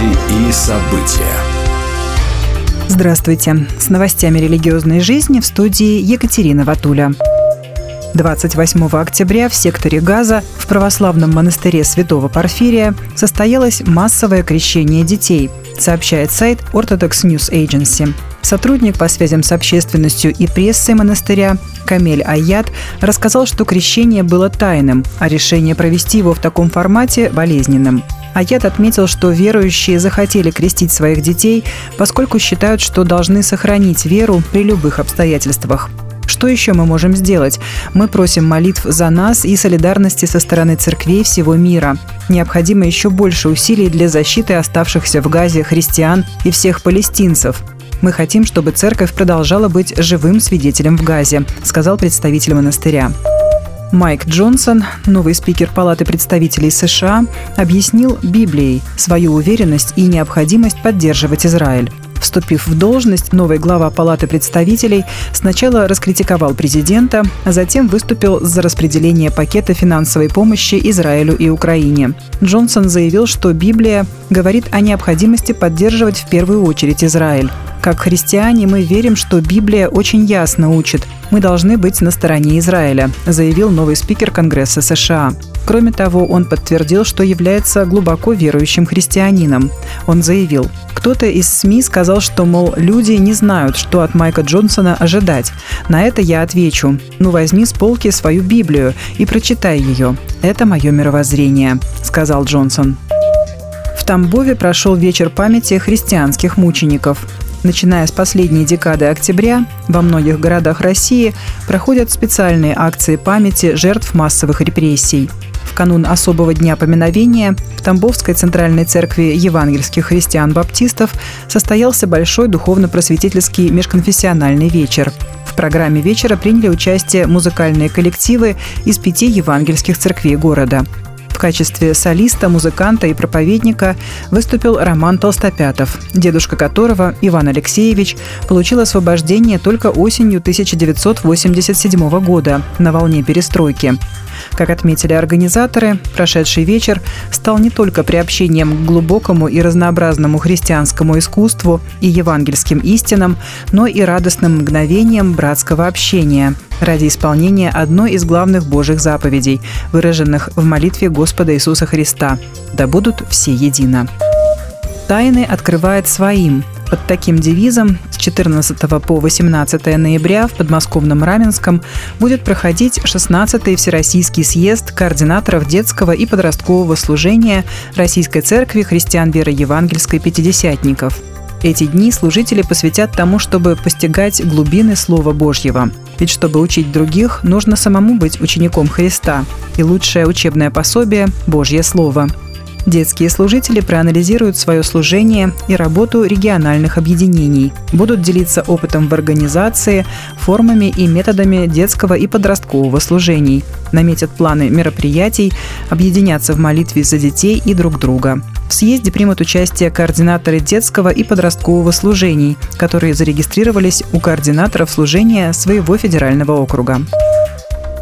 Новости и события. Здравствуйте. С новостями религиозной жизни в студии Екатерина Ватуля. 28 октября в секторе Газа в православном монастыре Святого Порфирия состоялось массовое крещение детей, сообщает сайт Orthodox News Agency. Сотрудник по связям с общественностью и прессой монастыря Камель Аят рассказал, что крещение было тайным, а решение провести его в таком формате – болезненным. Аят отметил, что верующие захотели крестить своих детей, поскольку считают, что должны сохранить веру при любых обстоятельствах. Что еще мы можем сделать? Мы просим молитв за нас и солидарности со стороны церквей всего мира. Необходимо еще больше усилий для защиты оставшихся в Газе христиан и всех палестинцев. Мы хотим, чтобы церковь продолжала быть живым свидетелем в Газе, сказал представитель монастыря. Майк Джонсон, новый спикер Палаты представителей США, объяснил Библией свою уверенность и необходимость поддерживать Израиль. Вступив в должность, новый глава Палаты представителей сначала раскритиковал президента, а затем выступил за распределение пакета финансовой помощи Израилю и Украине. Джонсон заявил, что Библия говорит о необходимости поддерживать в первую очередь Израиль. Как христиане мы верим, что Библия очень ясно учит. Мы должны быть на стороне Израиля, заявил новый спикер Конгресса США. Кроме того, он подтвердил, что является глубоко верующим христианином. Он заявил, кто-то из СМИ сказал, что, мол, люди не знают, что от Майка Джонсона ожидать. На это я отвечу. Ну, возьми с полки свою Библию и прочитай ее. Это мое мировоззрение, сказал Джонсон. В Тамбове прошел вечер памяти христианских мучеников. Начиная с последней декады октября, во многих городах России проходят специальные акции памяти жертв массовых репрессий. В канун особого дня поминовения в Тамбовской центральной церкви евангельских христиан-баптистов состоялся большой духовно-просветительский межконфессиональный вечер. В программе вечера приняли участие музыкальные коллективы из пяти евангельских церквей города – качестве солиста, музыканта и проповедника выступил Роман Толстопятов, дедушка которого, Иван Алексеевич, получил освобождение только осенью 1987 года на волне перестройки. Как отметили организаторы, прошедший вечер стал не только приобщением к глубокому и разнообразному христианскому искусству и евангельским истинам, но и радостным мгновением братского общения ради исполнения одной из главных Божьих заповедей, выраженных в молитве Господа Иисуса Христа «Да будут все едино». Тайны открывает своим – под таким девизом с 14 по 18 ноября в подмосковном Раменском будет проходить 16-й Всероссийский съезд координаторов детского и подросткового служения Российской Церкви христиан веры евангельской пятидесятников. Эти дни служители посвятят тому, чтобы постигать глубины Слова Божьего. Ведь чтобы учить других, нужно самому быть учеником Христа. И лучшее учебное пособие – Божье Слово – Детские служители проанализируют свое служение и работу региональных объединений, будут делиться опытом в организации, формами и методами детского и подросткового служений, наметят планы мероприятий, объединятся в молитве за детей и друг друга. В съезде примут участие координаторы детского и подросткового служений, которые зарегистрировались у координаторов служения своего федерального округа.